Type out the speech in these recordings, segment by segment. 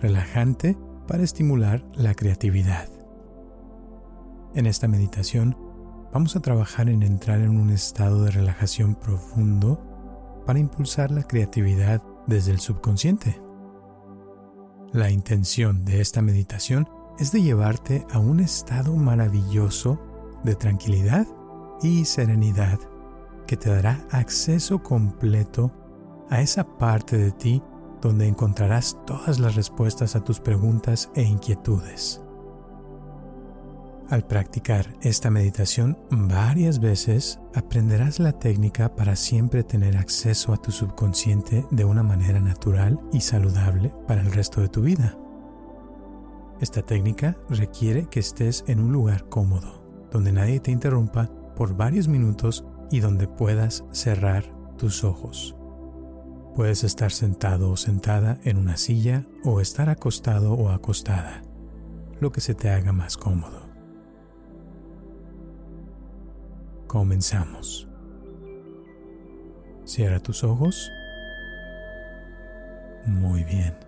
relajante para estimular la creatividad. En esta meditación vamos a trabajar en entrar en un estado de relajación profundo para impulsar la creatividad desde el subconsciente. La intención de esta meditación es de llevarte a un estado maravilloso de tranquilidad y serenidad que te dará acceso completo a esa parte de ti donde encontrarás todas las respuestas a tus preguntas e inquietudes. Al practicar esta meditación varias veces, aprenderás la técnica para siempre tener acceso a tu subconsciente de una manera natural y saludable para el resto de tu vida. Esta técnica requiere que estés en un lugar cómodo, donde nadie te interrumpa por varios minutos y donde puedas cerrar tus ojos. Puedes estar sentado o sentada en una silla o estar acostado o acostada, lo que se te haga más cómodo. Comenzamos. Cierra tus ojos. Muy bien.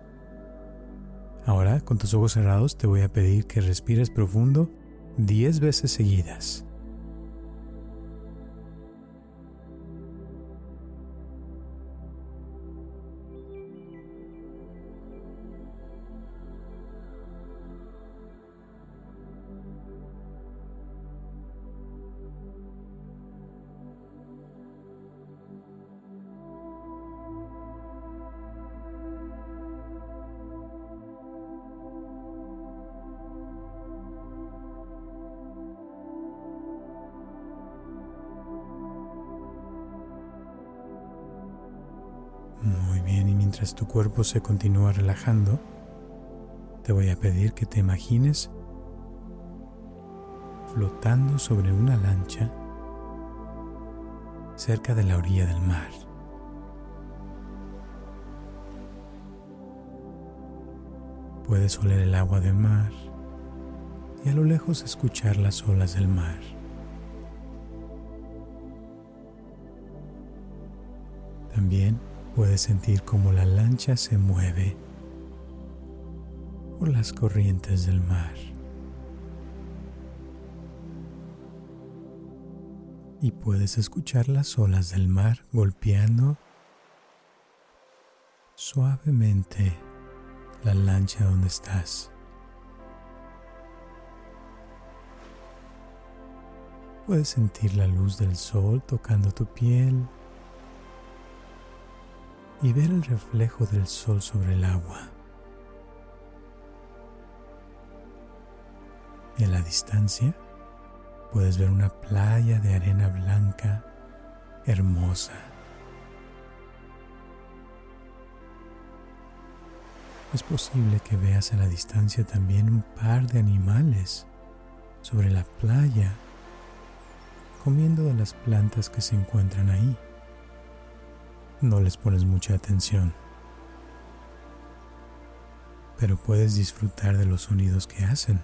Ahora, con tus ojos cerrados, te voy a pedir que respires profundo 10 veces seguidas. Muy bien, y mientras tu cuerpo se continúa relajando, te voy a pedir que te imagines flotando sobre una lancha cerca de la orilla del mar. Puedes oler el agua del mar y a lo lejos escuchar las olas del mar. También Puedes sentir cómo la lancha se mueve por las corrientes del mar. Y puedes escuchar las olas del mar golpeando suavemente la lancha donde estás. Puedes sentir la luz del sol tocando tu piel y ver el reflejo del sol sobre el agua. Y a la distancia puedes ver una playa de arena blanca hermosa. Es posible que veas a la distancia también un par de animales sobre la playa comiendo de las plantas que se encuentran ahí no les pones mucha atención, pero puedes disfrutar de los sonidos que hacen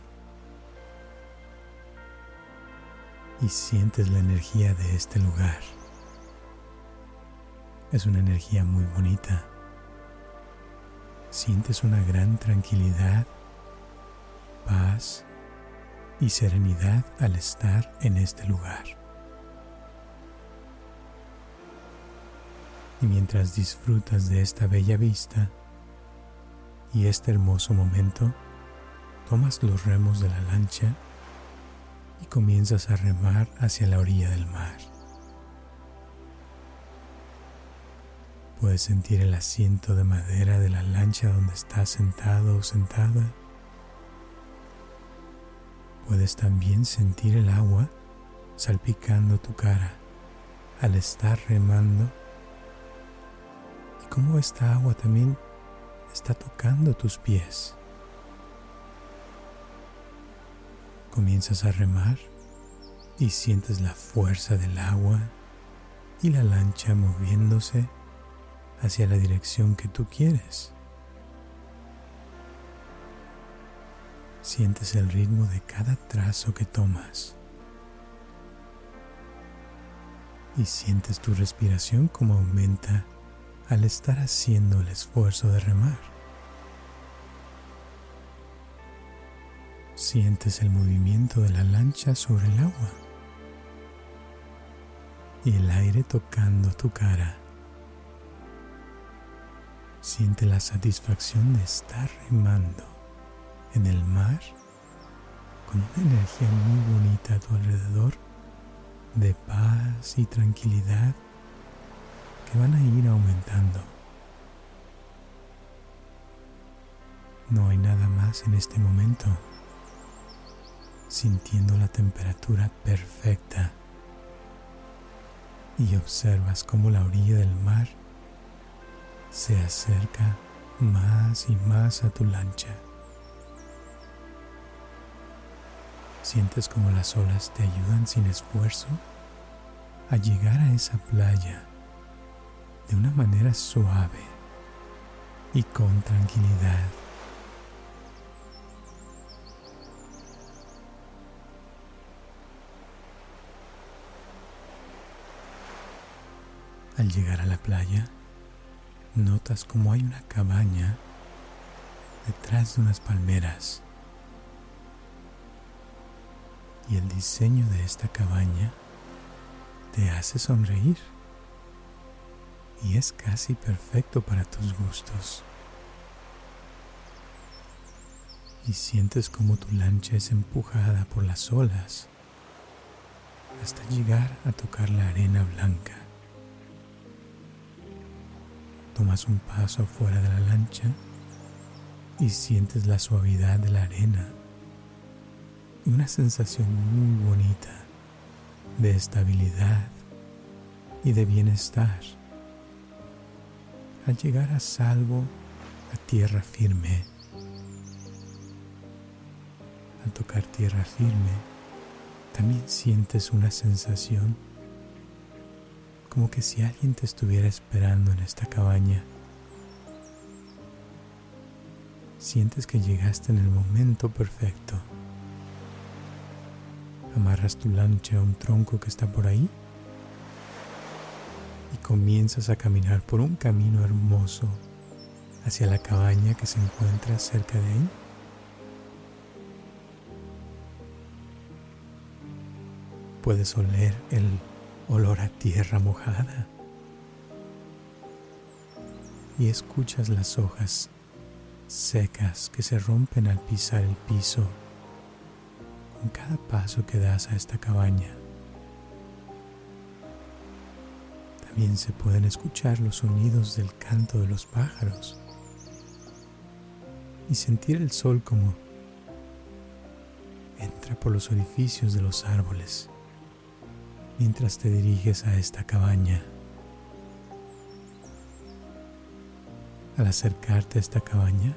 y sientes la energía de este lugar. Es una energía muy bonita. Sientes una gran tranquilidad, paz y serenidad al estar en este lugar. Y mientras disfrutas de esta bella vista y este hermoso momento, tomas los remos de la lancha y comienzas a remar hacia la orilla del mar. Puedes sentir el asiento de madera de la lancha donde estás sentado o sentada. Puedes también sentir el agua salpicando tu cara al estar remando cómo esta agua también está tocando tus pies. comienzas a remar y sientes la fuerza del agua y la lancha moviéndose hacia la dirección que tú quieres. Sientes el ritmo de cada trazo que tomas. Y sientes tu respiración como aumenta al estar haciendo el esfuerzo de remar. Sientes el movimiento de la lancha sobre el agua y el aire tocando tu cara. Siente la satisfacción de estar remando en el mar con una energía muy bonita a tu alrededor de paz y tranquilidad que van a ir aumentando. No hay nada más en este momento sintiendo la temperatura perfecta y observas cómo la orilla del mar se acerca más y más a tu lancha. Sientes como las olas te ayudan sin esfuerzo a llegar a esa playa de una manera suave y con tranquilidad. Al llegar a la playa, notas como hay una cabaña detrás de unas palmeras. Y el diseño de esta cabaña te hace sonreír. Y es casi perfecto para tus gustos. Y sientes como tu lancha es empujada por las olas hasta llegar a tocar la arena blanca. Tomas un paso afuera de la lancha y sientes la suavidad de la arena y una sensación muy bonita de estabilidad y de bienestar. Al llegar a salvo a tierra firme, al tocar tierra firme, también sientes una sensación como que si alguien te estuviera esperando en esta cabaña. Sientes que llegaste en el momento perfecto. Amarras tu lancha a un tronco que está por ahí y comienzas a caminar por un camino hermoso hacia la cabaña que se encuentra cerca de ahí. Puedes oler el olor a tierra mojada. Y escuchas las hojas secas que se rompen al pisar el piso con cada paso que das a esta cabaña. También se pueden escuchar los sonidos del canto de los pájaros y sentir el sol como entra por los orificios de los árboles mientras te diriges a esta cabaña. Al acercarte a esta cabaña,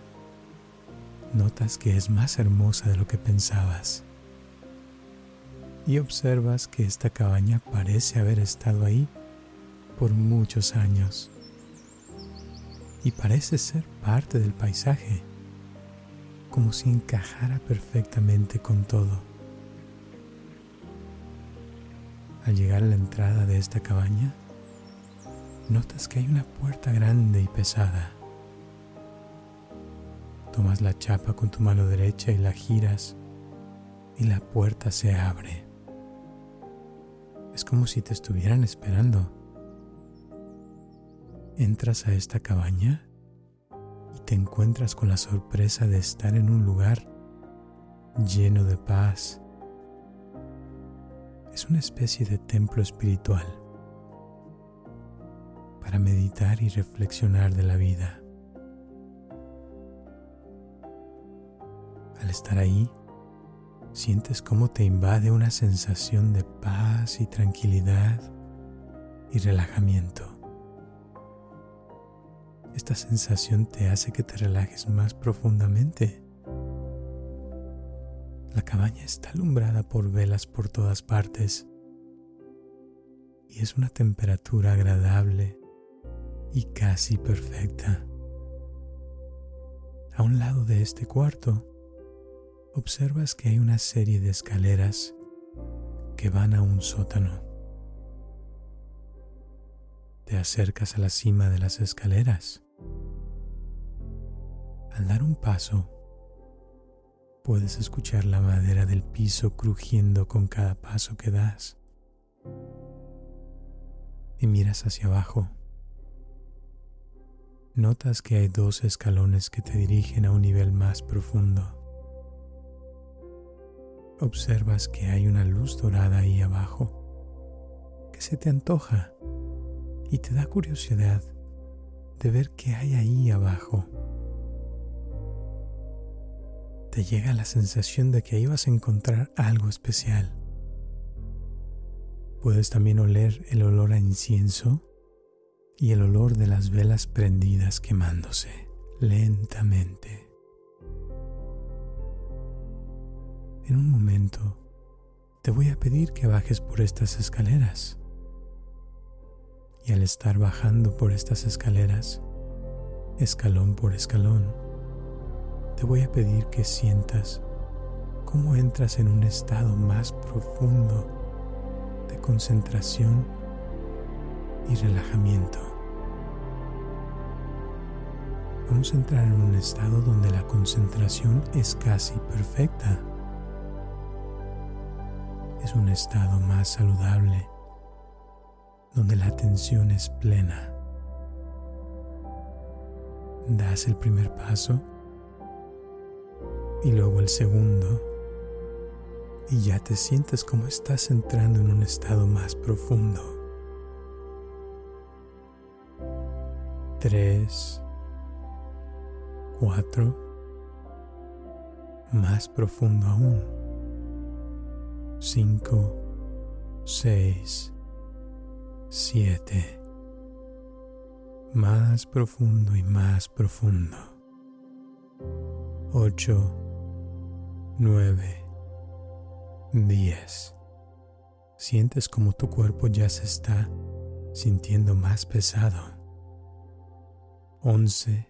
notas que es más hermosa de lo que pensabas y observas que esta cabaña parece haber estado ahí por muchos años y parece ser parte del paisaje, como si encajara perfectamente con todo. Al llegar a la entrada de esta cabaña, notas que hay una puerta grande y pesada. Tomas la chapa con tu mano derecha y la giras y la puerta se abre. Es como si te estuvieran esperando. Entras a esta cabaña y te encuentras con la sorpresa de estar en un lugar lleno de paz es una especie de templo espiritual para meditar y reflexionar de la vida. Al estar ahí, sientes cómo te invade una sensación de paz y tranquilidad y relajamiento. Esta sensación te hace que te relajes más profundamente La cabaña está alumbrada por velas por todas partes y es una temperatura agradable y casi perfecta. A un lado de este cuarto, observas que hay una serie de escaleras que van a un sótano. Te acercas a la cima de las escaleras. Al dar un paso, puedes escuchar la madera del piso crujiendo con cada paso que das. Y miras hacia abajo. Notas que hay dos escalones que te dirigen a un nivel más profundo observas que hay una luz dorada ahí abajo que se te antoja y te da curiosidad de ver qué hay ahí abajo. Te llega la sensación de que vas a encontrar algo especial. Puedes también oler el olor a incienso y el olor de las velas prendidas quemándose lentamente. En un momento te voy a pedir que bajes por estas escaleras. Y al estar bajando por estas escaleras, escalón por escalón, te voy a pedir que sientas cómo entras en un estado más profundo de concentración y relajamiento. Vamos a entrar en un estado donde la concentración es casi perfecta es un estado más saludable, donde la atención es plena. Das el primer paso y luego el segundo y ya te sientes como estás entrando en un estado más profundo. Tres, cuatro, más profundo aún. 5, 6, 7. Más profundo y más profundo. 8, 9, 10. Sientes como tu cuerpo ya se está sintiendo más pesado. 11.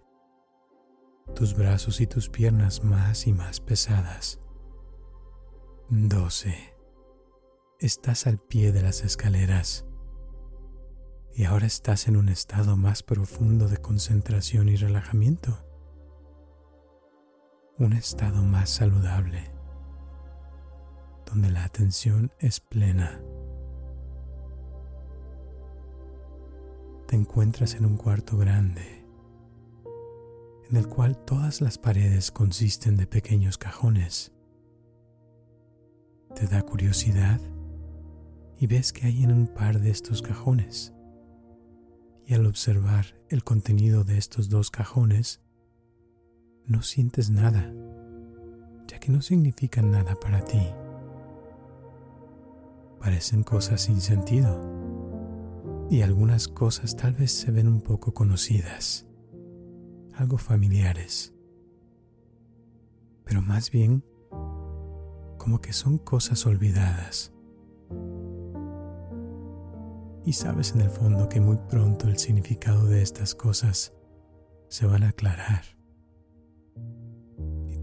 Tus brazos y tus piernas más y más pesadas. 12 estás al pie de las escaleras y ahora estás en un estado más profundo de concentración y relajamiento, un estado más saludable, donde la atención es plena. Te encuentras en un cuarto grande, en el cual todas las paredes consisten de pequeños cajones. ¿Te da curiosidad? y ves que hay en un par de estos cajones. Y al observar el contenido de estos dos cajones, no sientes nada, ya que no significan nada para ti. Parecen cosas sin sentido y algunas cosas tal vez se ven un poco conocidas, algo familiares, pero más bien como que son cosas olvidadas y sabes en el fondo que muy pronto el significado de estas cosas se van a aclarar.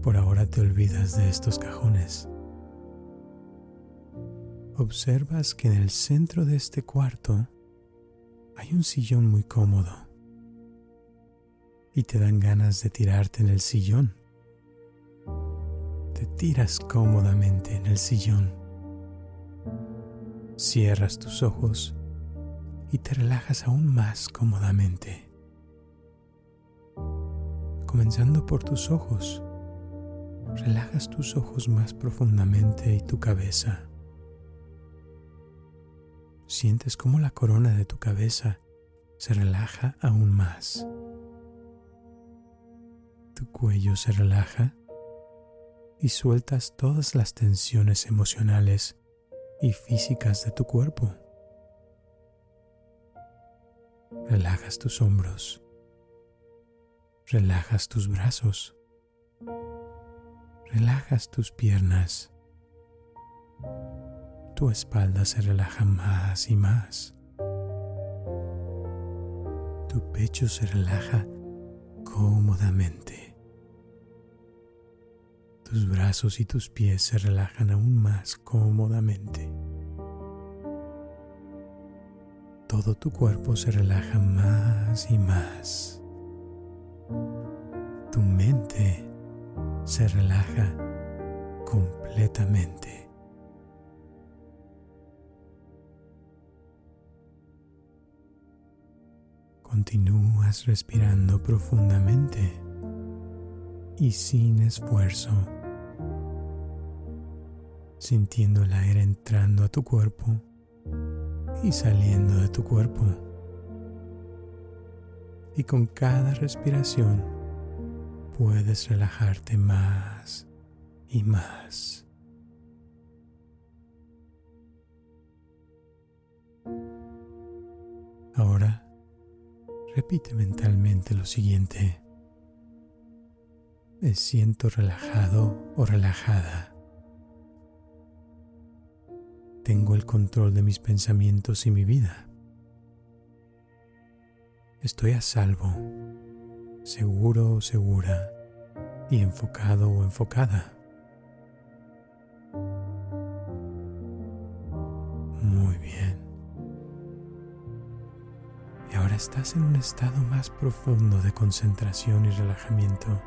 Por ahora te olvidas de estos cajones. Observas que en el centro de este cuarto hay un sillón muy cómodo y te dan ganas de tirarte en el sillón. Te tiras cómodamente en el sillón. Cierras tus ojos y te relajas aún más cómodamente. Comenzando por tus ojos, relajas tus ojos más profundamente y tu cabeza. Sientes cómo la corona de tu cabeza se relaja aún más. Tu cuello se relaja y sueltas todas las tensiones emocionales y físicas de tu cuerpo. Relajas tus hombros. Relajas tus brazos. Relajas tus piernas. Tu espalda se relaja más y más. Tu pecho se relaja cómodamente. Tus brazos y tus pies se relajan aún más cómodamente. Todo tu cuerpo se relaja más y más. Tu mente se relaja completamente. Continúas respirando profundamente y sin esfuerzo, sintiendo el aire entrando a tu cuerpo y saliendo de tu cuerpo. Y con cada respiración puedes relajarte más y más. Ahora repite mentalmente lo siguiente. Me siento relajado o relajada. Tengo el control de mis pensamientos y mi vida. Estoy a salvo, seguro o segura y enfocado o enfocada. Muy bien. Y ahora estás en un estado más profundo de concentración y relajamiento.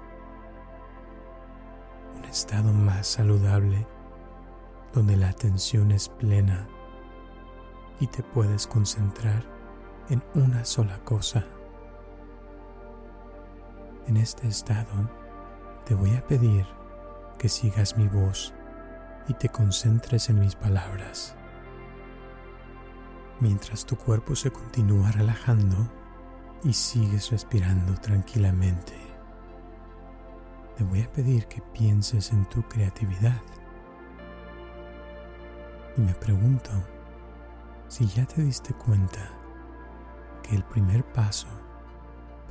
Un estado más saludable donde la atención es plena y te puedes concentrar en una sola cosa. En este estado te voy a pedir que sigas mi voz y te concentres en mis palabras. Mientras tu cuerpo se continúa relajando y sigues respirando tranquilamente, te voy a pedir que pienses en tu creatividad y me pregunto si ya te diste cuenta que el primer paso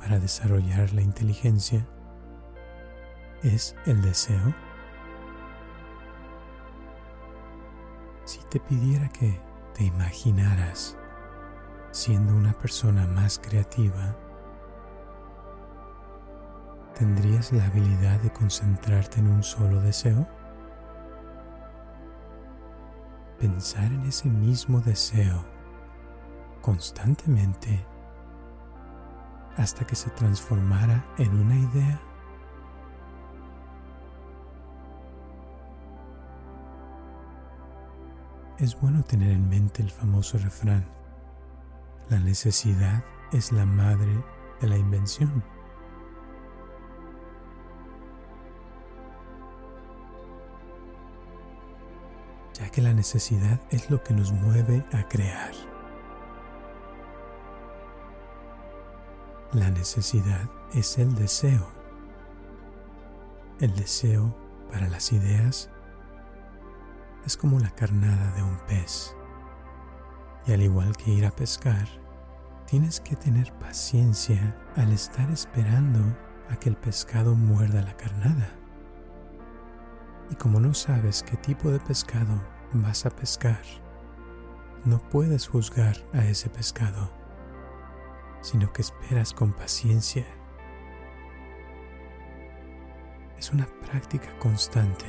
para desarrollar la inteligencia es el deseo. Si te pidiera que te imaginaras siendo una persona más creativa, ¿tendrías la habilidad de concentrarte en un solo deseo? pensar en ese mismo deseo constantemente hasta que se transformara en una idea. Es bueno tener en mente el famoso refrán, la necesidad es la madre de la invención. ya que la necesidad es lo que nos mueve a crear. La necesidad es el deseo. El deseo para las ideas es como la carnada de un pez. Y al igual que ir a pescar, tienes que tener paciencia al estar esperando a que el pescado muerda la carnada. Y como no sabes qué tipo de pescado vas a pescar, no puedes juzgar a ese pescado, sino que esperas con paciencia. Es una práctica constante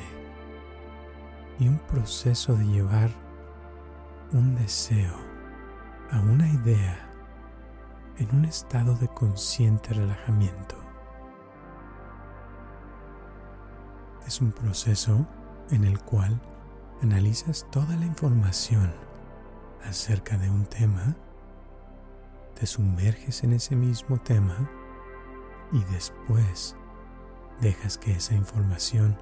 y un proceso de llevar un deseo a una idea en un estado de consciente relajamiento. Es un proceso en el cual analizas toda la información acerca de un tema, te sumerges en ese mismo tema y después dejas que esa información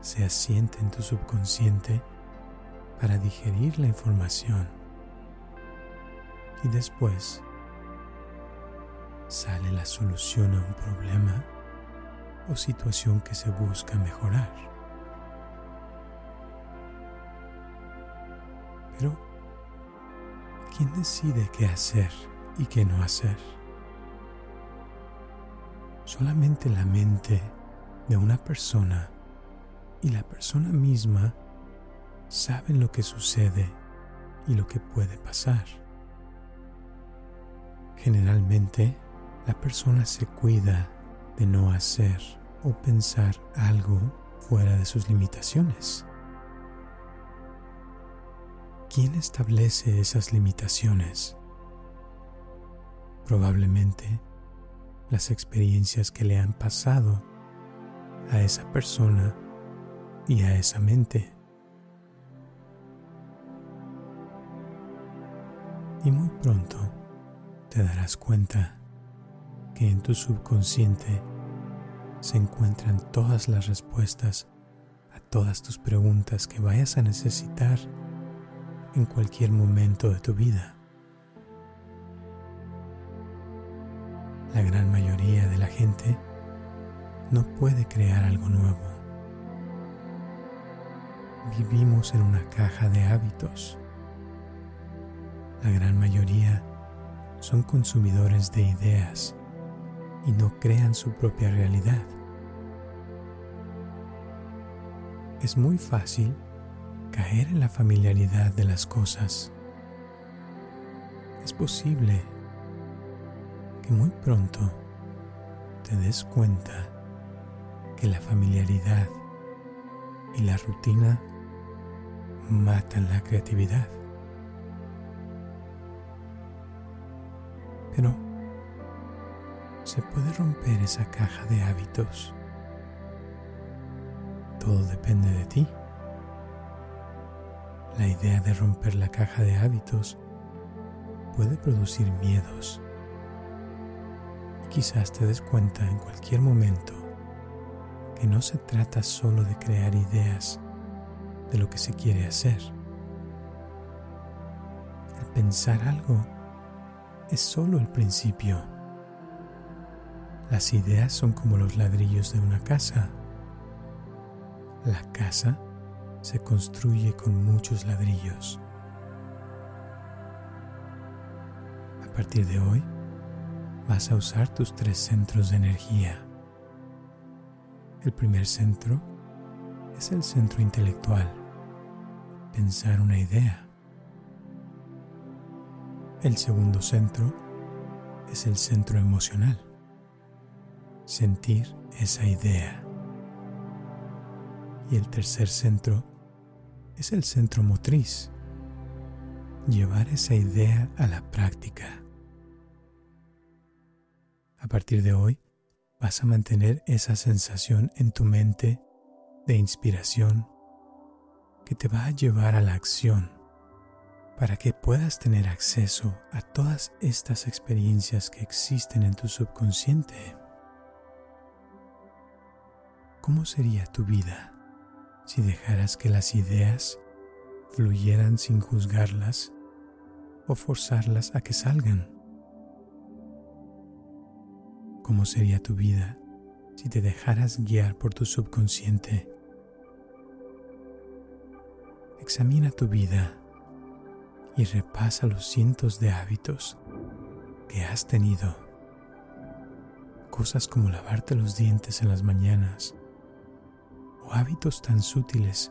se asiente en tu subconsciente para digerir la información. Y después sale la solución a un problema o situación que se busca mejorar. Pero, ¿quién decide qué hacer y qué no hacer? Solamente la mente de una persona y la persona misma saben lo que sucede y lo que puede pasar. Generalmente, la persona se cuida de no hacer o pensar algo fuera de sus limitaciones. ¿Quién establece esas limitaciones? Probablemente las experiencias que le han pasado a esa persona y a esa mente. Y muy pronto te darás cuenta que en tu subconsciente se encuentran todas las respuestas a todas tus preguntas que vayas a necesitar en cualquier momento de tu vida. La gran mayoría de la gente no puede crear algo nuevo. Vivimos en una caja de hábitos. La gran mayoría son consumidores de ideas y no crean su propia realidad. Es muy fácil caer en la familiaridad de las cosas. Es posible que muy pronto te des cuenta que la familiaridad y la rutina matan la creatividad. Pero se puede romper esa caja de hábitos. Todo depende de ti. La idea de romper la caja de hábitos puede producir miedos. Quizás te des cuenta en cualquier momento que no se trata solo de crear ideas de lo que se quiere hacer. El pensar algo es solo el principio. Las ideas son como los ladrillos de una casa. La casa se construye con muchos ladrillos. A partir de hoy, vas a usar tus tres centros de energía. El primer centro es el centro intelectual, pensar una idea. El segundo centro es el centro emocional, sentir esa idea. Y el tercer centro es el centro motriz, llevar esa idea a la práctica. A partir de hoy, vas a mantener esa sensación en tu mente de inspiración que te va a llevar a la acción para que puedas tener acceso a todas estas experiencias que existen en tu subconsciente. ¿Cómo sería tu vida si dejaras que las ideas fluyeran sin juzgarlas o forzarlas a que salgan? ¿Cómo sería tu vida si te dejaras guiar por tu subconsciente? Examina tu vida y repasa los cientos de hábitos que has tenido. Cosas como lavarte los dientes en las mañanas o hábitos tan sutiles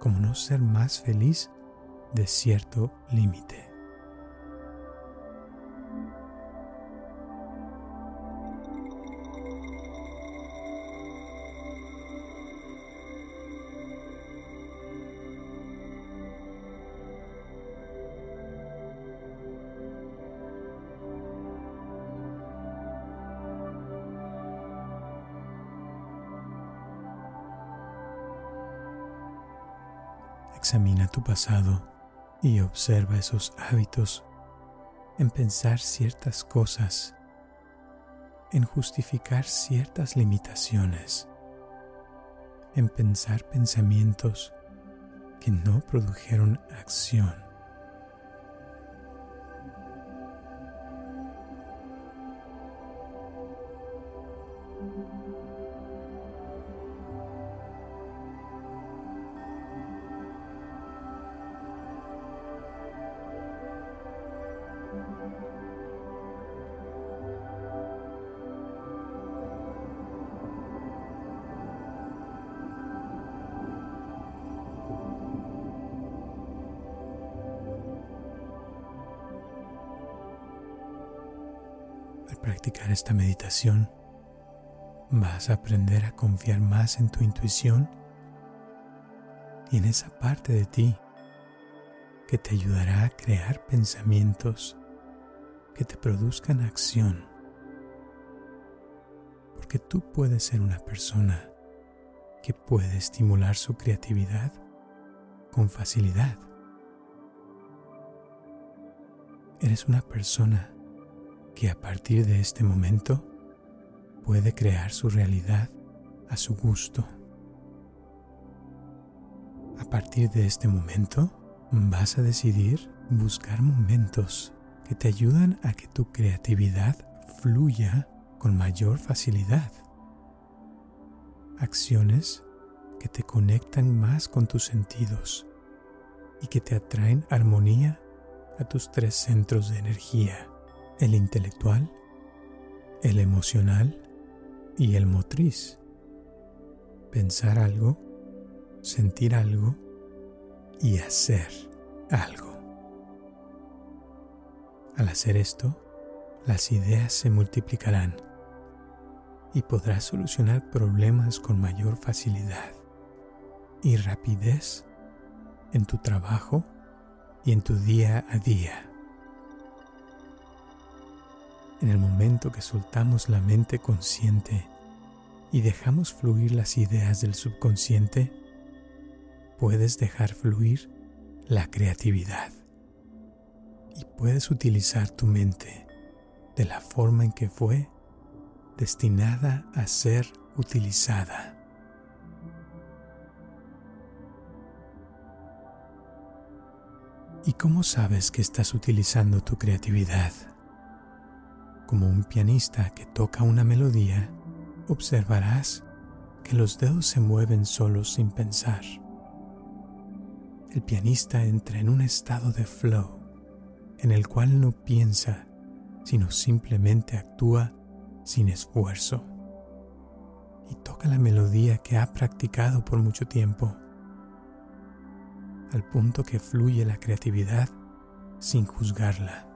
como no ser más feliz de cierto límite. Tu pasado y observa esos hábitos en pensar ciertas cosas, en justificar ciertas limitaciones, en pensar pensamientos que no produjeron acción. Practicar esta meditación, vas a aprender a confiar más en tu intuición y en esa parte de ti que te ayudará a crear pensamientos que te produzcan acción. Porque tú puedes ser una persona que puede estimular su creatividad con facilidad. Eres una persona que a partir de este momento puede crear su realidad a su gusto. A partir de este momento vas a decidir buscar momentos que te ayudan a que tu creatividad fluya con mayor facilidad. Acciones que te conectan más con tus sentidos y que te atraen armonía a tus tres centros de energía, el intelectual, el emocional y el motriz. Pensar algo, sentir algo y hacer algo. Al hacer esto, las ideas se multiplicarán y podrás solucionar problemas con mayor facilidad y rapidez en tu trabajo y en tu día a día. En el momento que soltamos la mente consciente y dejamos fluir las ideas del subconsciente, puedes dejar fluir la creatividad y puedes utilizar tu mente de la forma en que fue destinada a ser utilizada. ¿Y cómo sabes que estás utilizando tu creatividad? Como un pianista que toca una melodía, observarás que los dedos se mueven solos sin pensar. El pianista entra en un estado de flow en el cual no piensa, sino simplemente actúa sin esfuerzo y toca la melodía que ha practicado por mucho tiempo, al punto que fluye la creatividad sin juzgarla.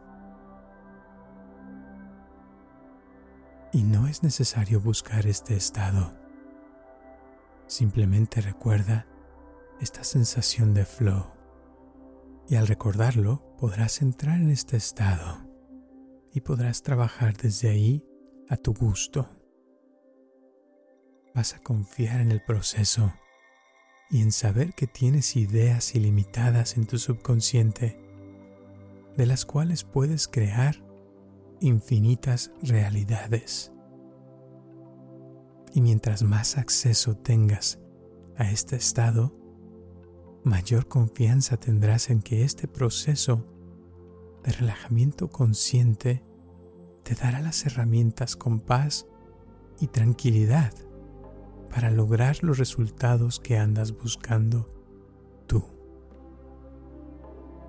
Y no es necesario buscar este estado. Simplemente recuerda esta sensación de flow. Y al recordarlo podrás entrar en este estado y podrás trabajar desde ahí a tu gusto. Vas a confiar en el proceso y en saber que tienes ideas ilimitadas en tu subconsciente, de las cuales puedes crear infinitas realidades. Y mientras más acceso tengas a este estado, mayor confianza tendrás en que este proceso de relajamiento consciente te dará las herramientas con paz y tranquilidad para lograr los resultados que andas buscando tú.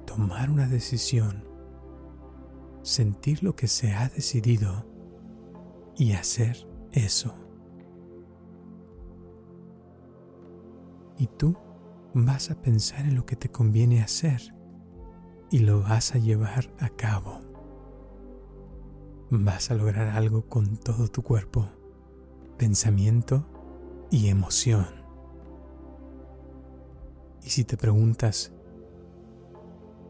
Tomar una decisión, sentir lo que se ha decidido y hacer eso. Y tú vas a pensar en lo que te conviene hacer y lo vas a llevar a cabo vas a lograr algo con todo tu cuerpo, pensamiento y emoción. Y si te preguntas,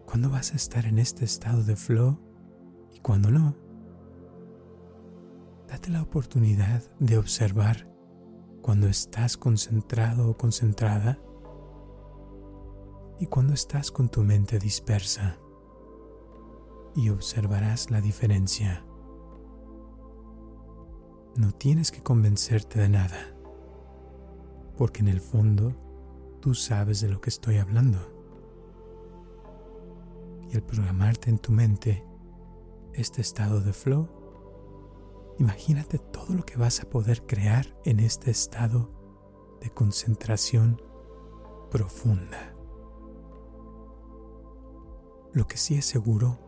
¿cuándo vas a estar en este estado de flow y cuándo no? Date la oportunidad de observar cuando estás concentrado o concentrada y cuando estás con tu mente dispersa y observarás la diferencia. No tienes que convencerte de nada, porque en el fondo tú sabes de lo que estoy hablando. Y al programarte en tu mente este estado de flow, imagínate todo lo que vas a poder crear en este estado de concentración profunda. Lo que sí es seguro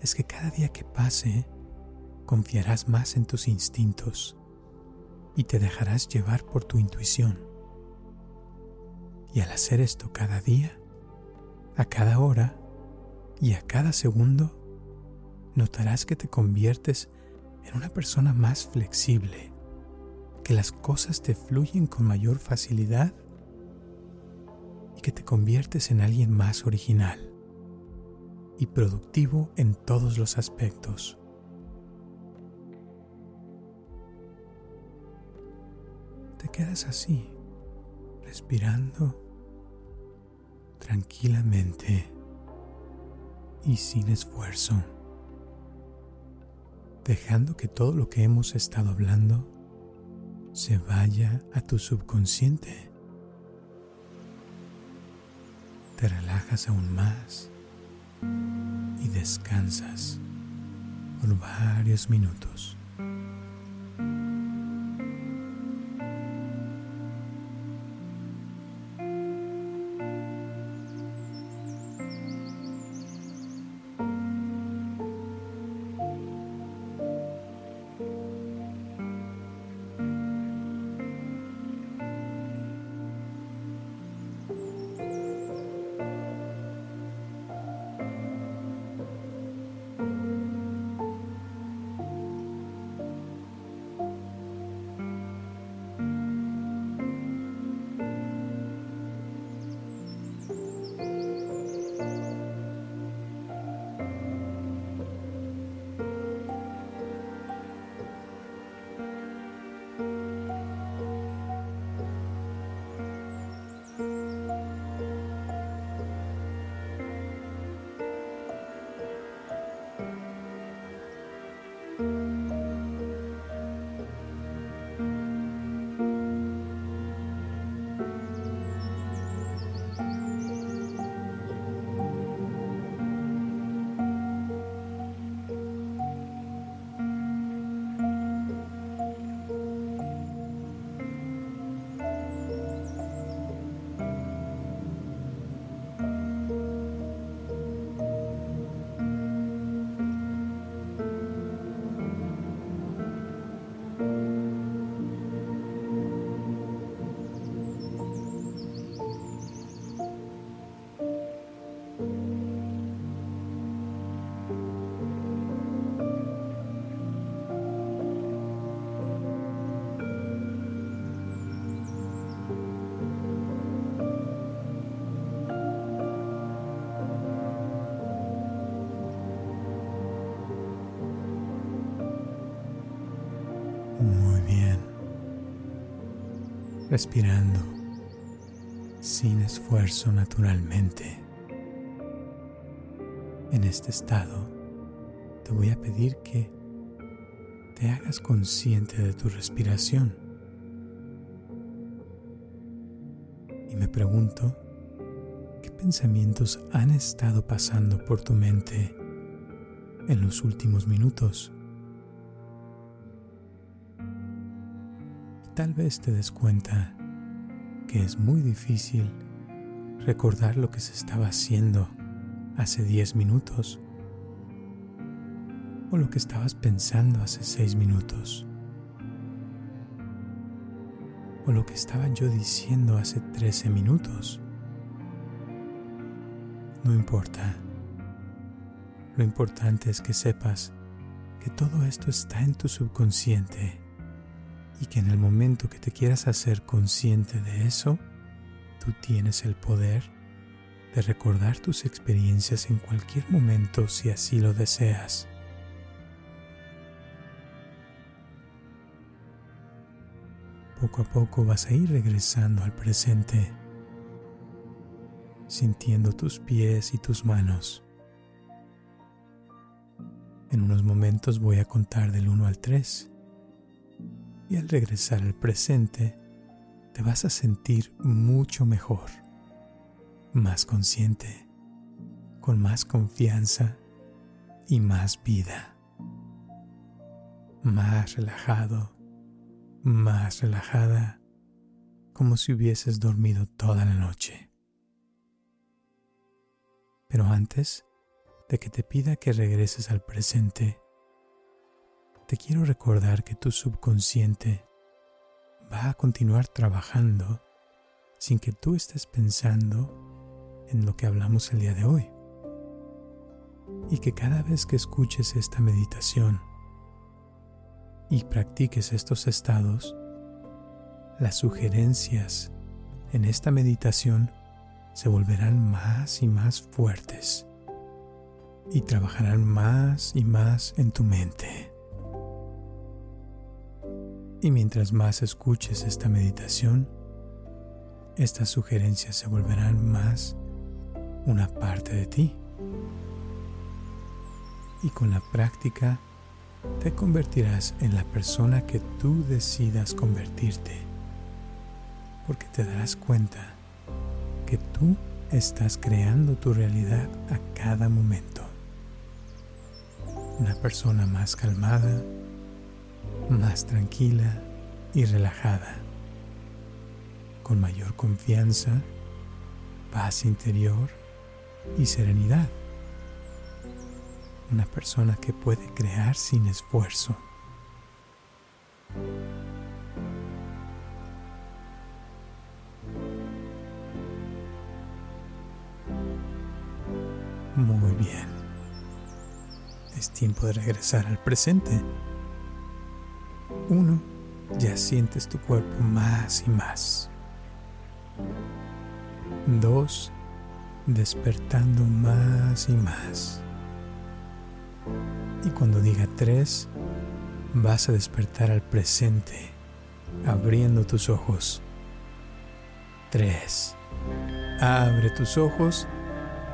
es que cada día que pase, confiarás más en tus instintos y te dejarás llevar por tu intuición. Y al hacer esto cada día, a cada hora y a cada segundo, notarás que te conviertes en una persona más flexible, que las cosas te fluyen con mayor facilidad y que te conviertes en alguien más original y productivo en todos los aspectos. Te quedas así, respirando tranquilamente y sin esfuerzo, dejando que todo lo que hemos estado hablando se vaya a tu subconsciente. Te relajas aún más y descansas por varios minutos. Respirando sin esfuerzo naturalmente. En este estado te voy a pedir que te hagas consciente de tu respiración. Y me pregunto, ¿qué pensamientos han estado pasando por tu mente en los últimos minutos? Tal vez te des cuenta que es muy difícil recordar lo que se estaba haciendo hace 10 minutos o lo que estabas pensando hace 6 minutos o lo que estaba yo diciendo hace 13 minutos. No importa. Lo importante es que sepas que todo esto está en tu subconsciente y que en el momento que te quieras hacer consciente de eso, tú tienes el poder de recordar tus experiencias en cualquier momento si así lo deseas. Poco a poco vas a ir regresando al presente, sintiendo tus pies y tus manos. En unos momentos voy a contar del 1 al 3 y al regresar al presente te vas a sentir mucho mejor, más consciente, con más confianza y más vida, más relajado, más relajada, como si hubieses dormido toda la noche. Pero antes de que te pida que regreses al presente, te quiero recordar que tu subconsciente va a continuar trabajando sin que tú estés pensando en lo que hablamos el día de hoy. Y que cada vez que escuches esta meditación, y practiques estos estados, las sugerencias en esta meditación se volverán más y más fuertes y trabajarán más y más en tu mente. Y mientras más escuches esta meditación, estas sugerencias se volverán más una parte de ti. Y con la práctica te convertirás en la persona que tú decidas convertirte, porque te darás cuenta que tú estás creando tu realidad a cada momento. Una persona más calmada, más tranquila y relajada, con mayor confianza, paz interior y serenidad. Una persona que puede crear sin esfuerzo. Muy bien. Es tiempo de regresar al presente. Uno, ya sientes tu cuerpo más y más. Dos, despertando más y más. Y cuando diga tres, vas a despertar al presente, abriendo tus ojos. Tres. Abre tus ojos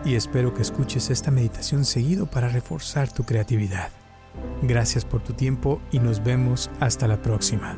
y espero que escuches esta meditación seguido para reforzar tu creatividad. Gracias por tu tiempo y nos vemos hasta la próxima.